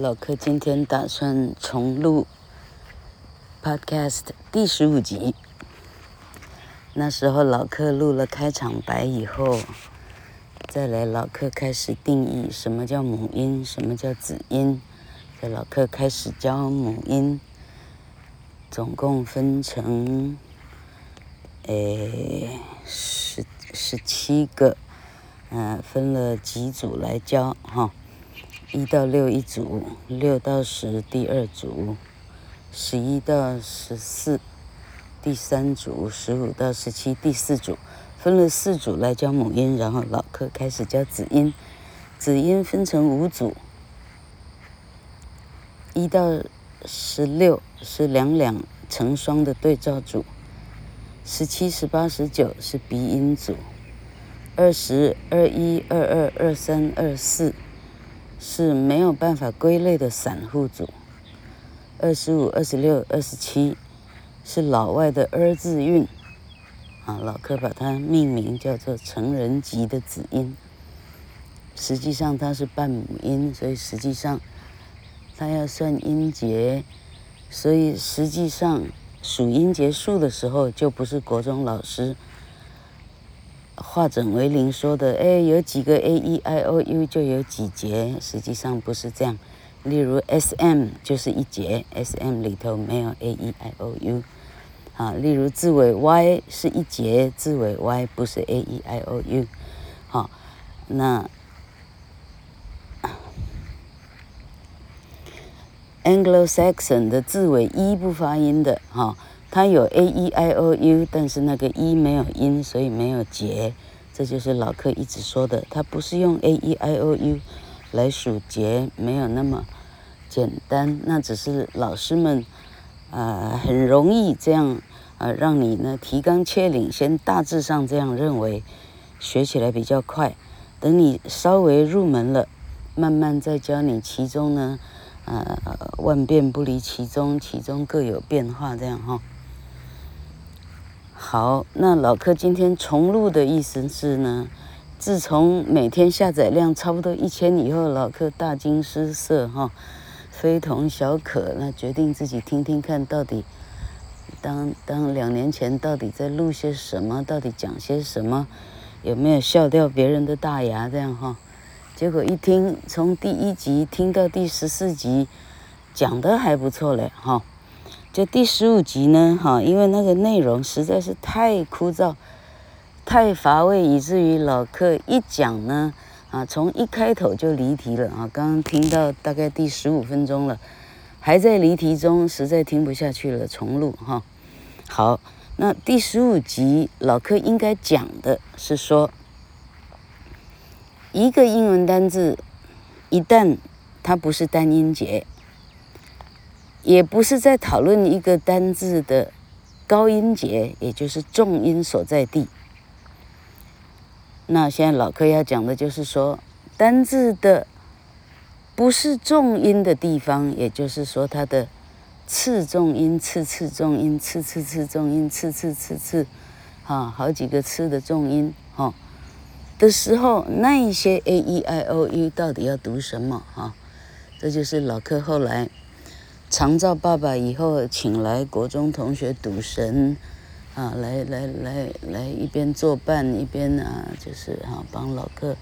老柯今天打算重录 Podcast 第十五集。那时候老柯录了开场白以后，再来老柯开始定义什么叫母音，什么叫子音。在老柯开始教母音，总共分成诶十十七个，嗯、分了几组来教哈。一到六一组，六到十第二组，十一到十四第三组，十五到十七第四组，分了四组来教母音，然后老柯开始教子音。子音分成五组，一到十六是两两成双的对照组，十七、十八、十九是鼻音组，二十二一、二二、二三、二四。是没有办法归类的散户组，二十五、二十六、二十七是老外的儿字韵，啊，老柯把它命名叫做成人级的子音。实际上它是半母音，所以实际上它要算音节，所以实际上数音节数的时候就不是国中老师。化整为零说的，哎，有几个 a e i o u 就有几节，实际上不是这样。例如 s m 就是一节，s m 里头没有 a e i o u。啊，例如字尾 y 是一节，字尾 y 不是 a e i o u。好，那 Anglo-Saxon 的字尾 e 不发音的，哈。它有 a e i o u，但是那个 e 没有音，所以没有节。这就是老柯一直说的，它不是用 a e i o u 来数节，没有那么简单。那只是老师们啊、很容易这样啊、让你呢提纲挈领，先大致上这样认为，学起来比较快。等你稍微入门了，慢慢再教你其中呢，呃，万变不离其宗，其中各有变化，这样哈。好，那老柯今天重录的意思是呢，自从每天下载量差不多一千以后，老柯大惊失色哈，非同小可，那决定自己听听看到底当当两年前到底在录些什么，到底讲些什么，有没有笑掉别人的大牙这样哈？结果一听，从第一集听到第十四集，讲得还不错嘞哈。就第十五集呢，哈，因为那个内容实在是太枯燥、太乏味，以至于老客一讲呢，啊，从一开头就离题了啊。刚刚听到大概第十五分钟了，还在离题中，实在听不下去了，重录哈。好，那第十五集老客应该讲的是说，一个英文单字，一旦它不是单音节。也不是在讨论一个单字的高音节，也就是重音所在地。那现在老柯要讲的就是说，单字的不是重音的地方，也就是说它的次重音、次次重音、次次次重音、次次次次，啊，好几个次的重音，哈的时候，那一些 a e i o u 到底要读什么？哈，这就是老柯后来。长照爸爸以后请来国中同学赌神，啊，来来来来一边作伴一边啊，就是啊帮老客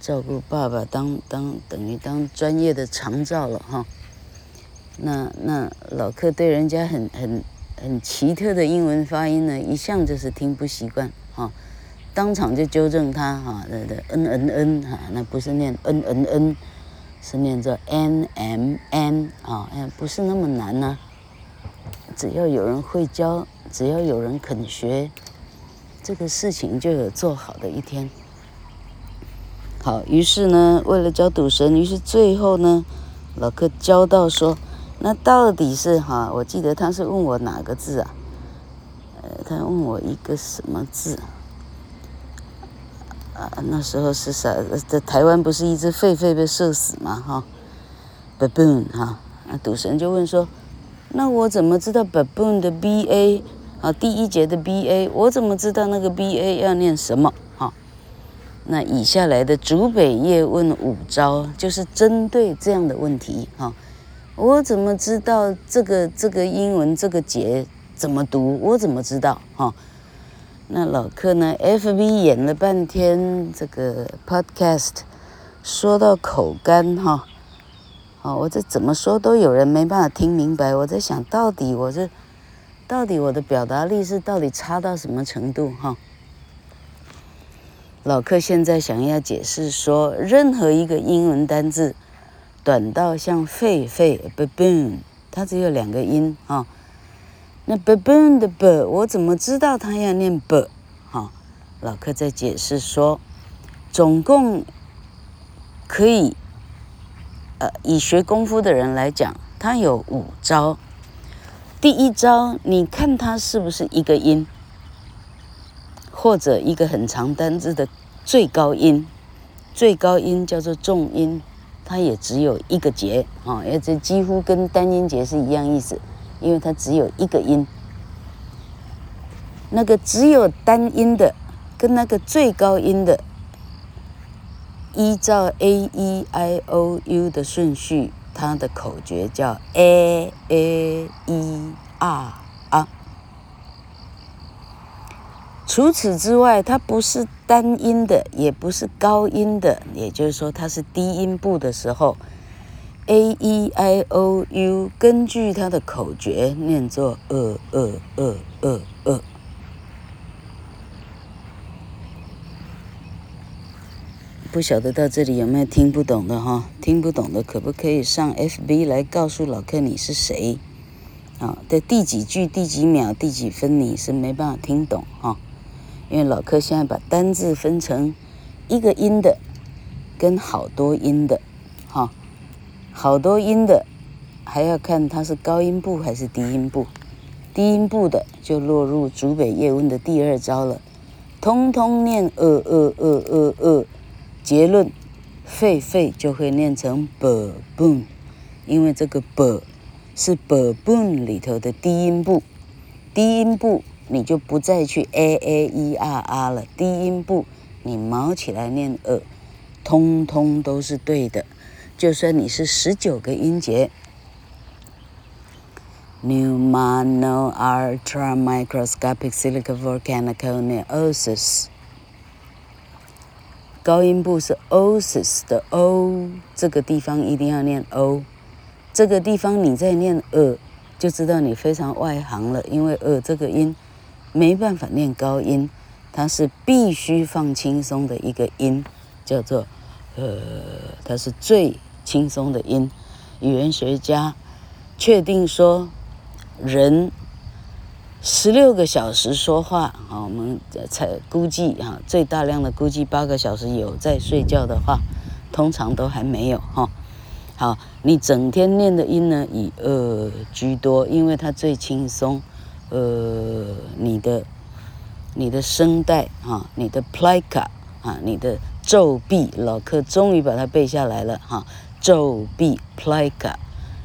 照顾爸爸当，当等于当专业的长照了哈。那那老客对人家很很很奇特的英文发音呢，一向就是听不习惯哈，当场就纠正他哈，对对，n n n 哈，那不是念 n n n。是念作 n m n 啊，哎，不是那么难呢、只要有人会教，只要有人肯学，这个事情就有做好的一天。好，于是呢，为了教赌神，于是最后呢，老哥教到说，那到底是哈？我记得他是问我哪个字啊？呃，他问我一个什么字？那时候是啥？在台湾不是一只狒狒被射死吗？哈，baboon 哈，那赌神就问说，那我怎么知道 baboon 的 b a 啊，第一节的 b a，我怎么知道那个 b a 要念什么？哈，那以下来的竹北叶问五招，就是针对这样的问题哈。我怎么知道这个这个英文这个节怎么读？我怎么知道哈？那老客呢？FB 演了半天这个 Podcast，说到口干哈，哦，我这怎么说都有人没办法听明白。我在想到底我这到底我的表达力是到底差到什么程度哈？老客现在想要解释说，任何一个英文单字，短到像狒狒 baboon，它只有两个音哈。那 baboon 的 b，我怎么知道它要念 b？哈，老客在解释说，总共可以，呃，以学功夫的人来讲，它有五招。第一招，你看它是不是一个音，或者一个很长单字的最高音，最高音叫做重音，它也只有一个节啊，也这几乎跟单音节是一样意思。因为它只有一个音，那个只有单音的，跟那个最高音的，依照 A E I O U 的顺序，它的口诀叫 A A E R R。除此之外，它不是单音的，也不是高音的，也就是说，它是低音部的时候。A E I O U，根据它的口诀念作呃呃呃呃呃。不晓得到这里有没有听不懂的哈？听不懂的可不可以上 FB 来告诉老客你是谁？啊，在第几句、第几秒、第几分你是没办法听懂哈？因为老客现在把单字分成一个音的跟好多音的，好多音的，还要看它是高音部还是低音部。低音部的就落入竹北叶问的第二招了，通通念呃呃呃呃呃，结论，狒狒就会念成 baboon，因为这个 b 是 baboon 里头的低音部，低音部你就不再去 a a e r r 了，低音部你毛起来念呃，通通都是对的。就算你是十九个音节，pneumano ultra microscopic silicovolcaniconeosis，高音部是 osis 的 o，这个地方一定要念 o，这个地方你再念呃，就知道你非常外行了，因为呃这个音没办法念高音，它是必须放轻松的一个音，叫做呃，它是最。轻松的音，语言学家确定说，人十六个小时说话啊，我们才估计啊，最大量的估计八个小时有在睡觉的话，通常都还没有哈。好，你整天念的音呢，以呃居多，因为它最轻松。呃，你的你的声带啊，你的 plica 啊，你的皱壁，老客终于把它背下来了哈。皱壁 plica，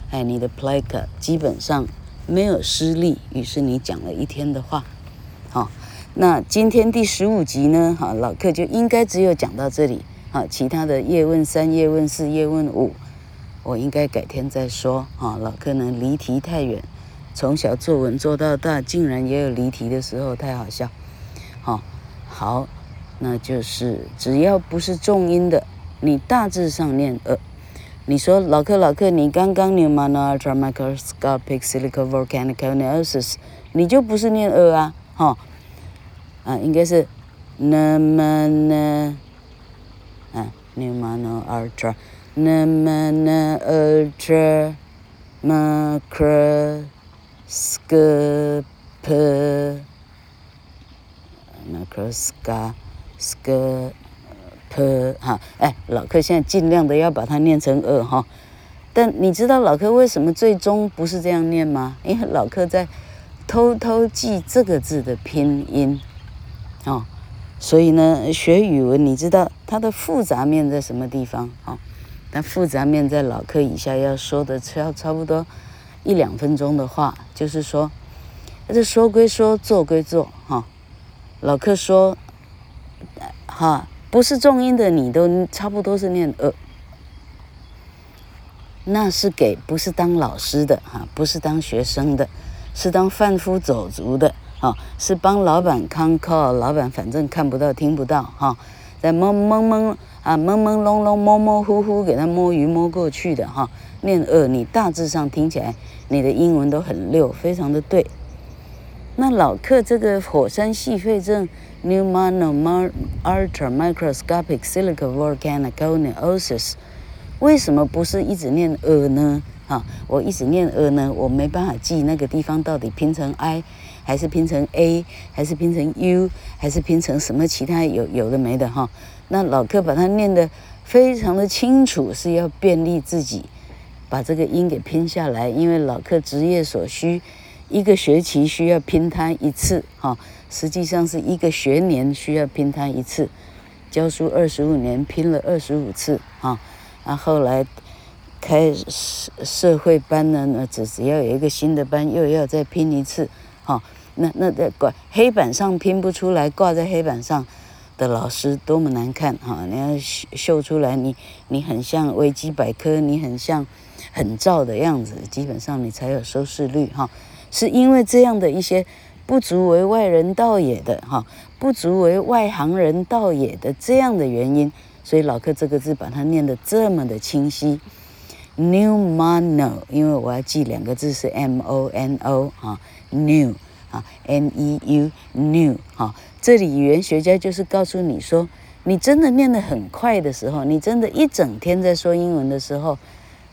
哎，你的 plica 基本上没有失力，于是你讲了一天的话，好，那今天第十五集呢，哈，老客就应该只有讲到这里，好，其他的叶问三、叶问四、叶问五，我应该改天再说，哈，老客呢离题太远，从小作文做到大，竟然也有离题的时候，太好笑，好，好，那就是只要不是重音的，你大致上念呃。你说老客老客，你刚刚 pneumano ultramicroscopic silicovolcaniconeosis，你就不是念呃啊，哈，啊，应该是那么呢，啊，pneumano ultra，那么呢 ultra microscopic microscopic 科，哈，哎，老客现在尽量的要把它念成呃哈，但你知道老客为什么最终不是这样念吗？因为老客在偷偷记这个字的拼音，哦，所以呢，学语文你知道它的复杂面在什么地方？哦，但复杂面在老客以下要说的差差不多一两分钟的话，就是说，这说归说，做归做，哈，老客说，哈。不是重音的你都差不多是念呃。那是给不是当老师的哈，不是当学生的，是当贩夫走卒的啊，是帮老板 con call，老板反正看不到听不到哈，在蒙蒙蒙啊朦朦胧胧模模糊糊给他摸鱼摸过去的哈，念呃，你大致上听起来你的英文都很溜，非常的对。那老克这个火山矽肺症 pneumono ultramicroscopic silicovolcanicocneosis 为什么不是一直念呃呢？啊，我一直念呃呢，我没办法记那个地方到底拼成 i，还是拼成 a，还是拼成 u，还是拼成什么其他有有的没的哈。那老克把它念得非常的清楚，是要便利自己把这个音给拼下来，因为老克职业所需，一个学期需要拼摊一次哈，实际上是一个学年需要拼摊一次，教书二十五年拼了二十五次哈。啊，后来开社社会班呢，那只只要有一个新的班，又要再拼一次，哈、那那在挂黑板上拼不出来，挂在黑板上的老师多么难看哈、你要秀秀出来，你你很像维基百科，你很像很照的样子，基本上你才有收视率哈、是因为这样的一些不足为外人道也的哈、不足为外行人道也的这样的原因。所以老克这个字把它念得这么的清晰 New mono，因为我要记两个字是 m o n o 啊，new 啊，n e u new 哈，这里语言学家就是告诉你说，你真的念得很快的时候，你真的一整天在说英文的时候，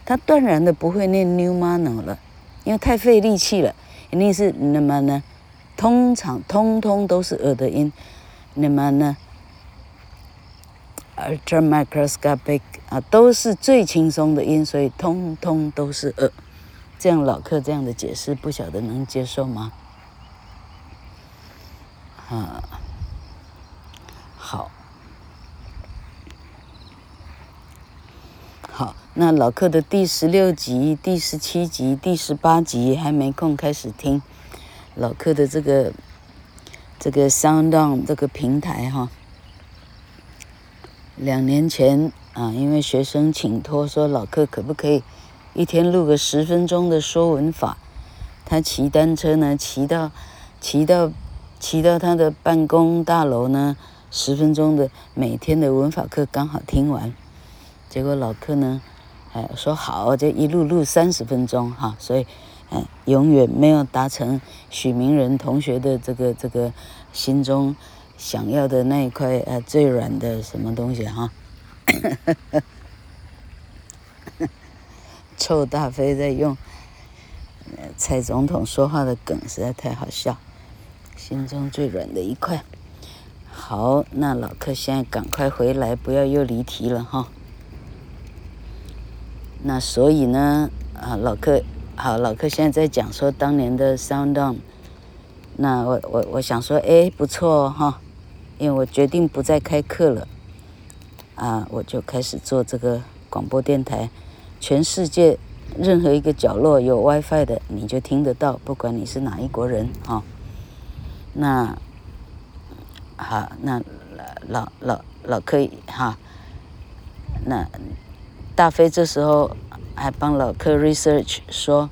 他断然的不会念 new mono 了，因为太费力气了，一定是那么呢，通常通通都是呃的音，那么呢。Ultramicroscopic 啊，都是最轻松的音，所以通通都是呃。这样老客这样的解释，不晓得能接受吗？啊，好，好，那老客的第十六集、第十七集、第十八集还没空开始听，老客的这个这个 SoundOn 这个平台哈。两年前啊，因为学生请托说老客可不可以一天录个十分钟的说文法，他骑单车呢，骑到骑到骑到他的办公大楼呢，十分钟的每天的文法课刚好听完，结果老客呢，哎说好，就一路录三十分钟哈，所以哎永远没有达成许明仁同学的这个这个心中。想要的那一块呃最软的什么东西哈，臭大飞在用蔡总统说话的梗实在太好笑，心中最软的一块。好，那老客现在赶快回来，不要又离题了哈。那所以呢，啊老客好，老客现在在讲说当年的 SoundOn，那我我我想说哎不错哦哈。因为我决定不再开课了，啊，我就开始做这个广播电台，全世界任何一个角落有 WiFi 的，你就听得到，不管你是哪一国人啊。那好，那老老老可以哈。那大飞这时候还帮老柯 research 说，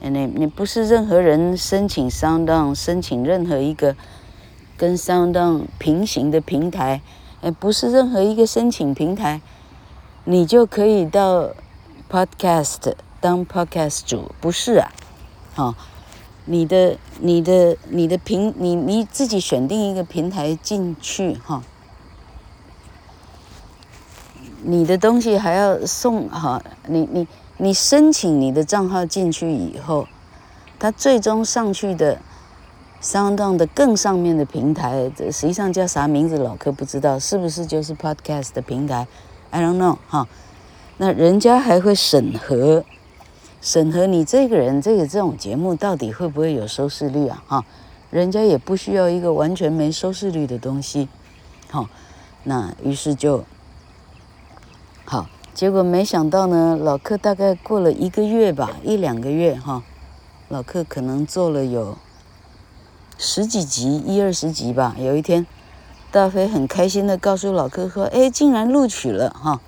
你你不是任何人申请 SoundOn，申请任何一个。跟 SoundOn 平行的平台，哎，不是任何一个申请平台，你就可以到 Podcast 当 Podcast 主，不是啊？好、哦，你的、你的、你的平，你你自己选定一个平台进去哈、你的东西还要送哈、你你你申请你的账号进去以后，它最终上去的。SoundOn 的更上面的平台，这实际上叫啥名字？老柯不知道，是不是就是 Podcast 的平台？I don't know 哈。那人家还会审核，审核你这个人这个这种节目到底会不会有收视率啊？哈，人家也不需要一个完全没收视率的东西。好，那于是就，结果没想到呢，老柯大概过了一个月吧，一两个月哈，老柯可能做了有。十几集，一二十集吧。有一天，大飞很开心的告诉老客说：“哎，竟然录取了哈！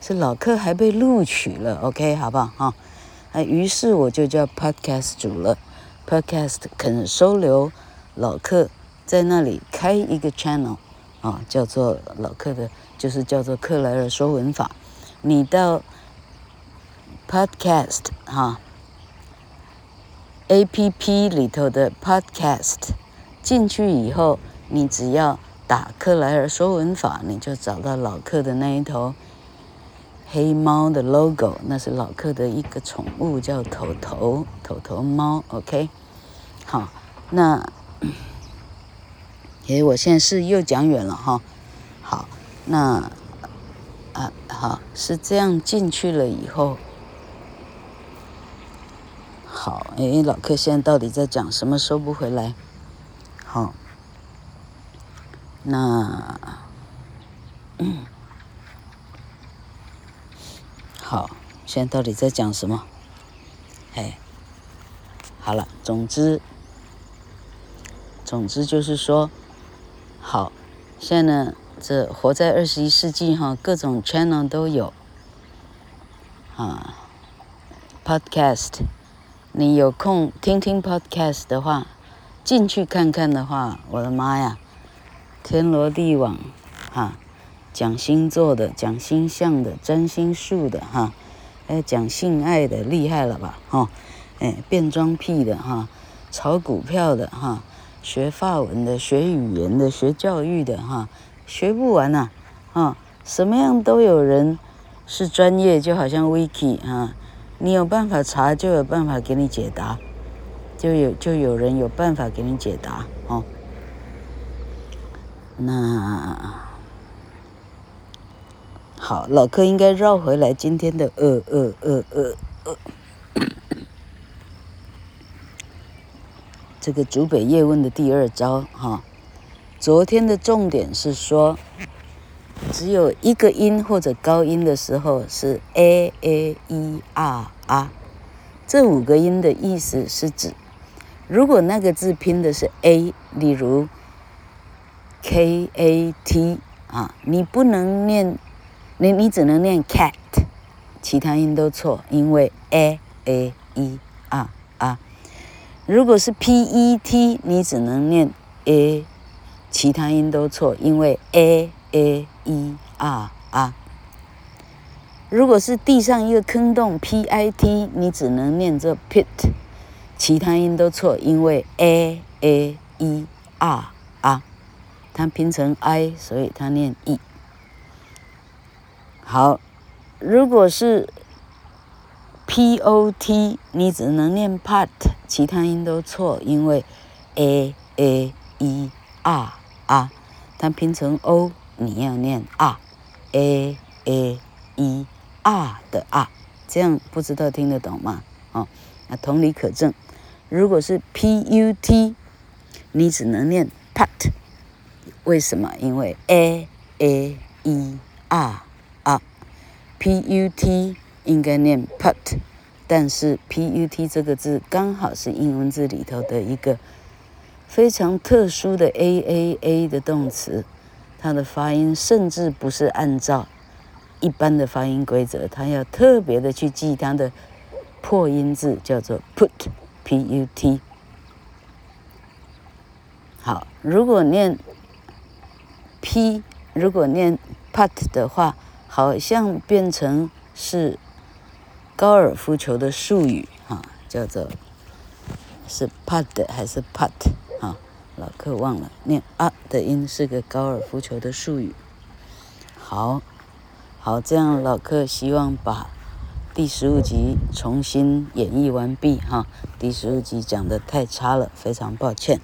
是老客还被录取了，OK，好不好哈？啊，于是我就叫 Podcast 主了，Podcast 肯收留老客，在那里开一个 channel 啊，叫做老客的，就是叫做克莱尔说文法。你到 Podcast 哈，APP 里头的 Podcast 进去以后，你只要。打克莱尔说文法，你就找到老客的那一头黑猫的 logo，那是老客的一个宠物，叫头头头头猫。OK，好，那，诶，我现在是又讲远了哈。好，那啊好是这样进去了以后，好，诶，老客现在到底在讲什么？收不回来，好。那，嗯，好，现在到底在讲什么？哎，好了，总之，总之就是说，好，现在呢，这活在二十一世纪哈，各种 channel 都有，啊，podcast，你有空听听 podcast 的话，进去看看的话，我的妈呀！天罗地网，哈，讲星座的，讲星象的，占星术的，哈，哎，讲性爱的，厉害了吧，哈，哎，变装癖的，哈，炒股票的，哈，学法文的，学语言的，学教育的，哈，学不完呐，啊，什么样都有人是专业，就好像 Wiki 啊，你有办法查，就有办法给你解答，就有就有人有办法给你解答，哦。那好，老柯应该绕回来今天的呃呃呃呃呃，这个竹北叶问的第二招哈。昨天的重点是说，只有一个音或者高音的时候是 a a e r r，这五个音的意思是指，如果那个字拼的是 a，例如。K A T 啊，你不能念，你你只能念 cat，其他音都错，因为 A A E R R。如果是 P E T，你只能念 A，其他音都错，因为 A A E R R。如果是地上一个坑洞 P I T，你只能念这 pit，其他音都错，因为 A A E R R。它拼成 i，所以它念 e。好，如果是 p o t，你只能念 pot，其他音都错，因为 a a e r 啊它拼成 o，你要念 r，a a e r 的 r，这样不知道听得懂吗？哦，那同理可证，如果是 p u t，你只能念 put，。为什么？因为 a a e r r p u t 应该念 put，但是 p u t 这个字刚好是英文字里头的一个非常特殊的 a a a 的动词，它的发音甚至不是按照一般的发音规则，它要特别的去记它的破音字，叫做 put p u t。好，如果念。P 如果念 put 的话，好像变成是高尔夫球的术语哈，叫做是 put 还是 put？老客忘了念啊的音是个高尔夫球的术语。好，好，这样老客希望把第十五集重新演绎完毕哈，第十五集讲的太差了，非常抱歉。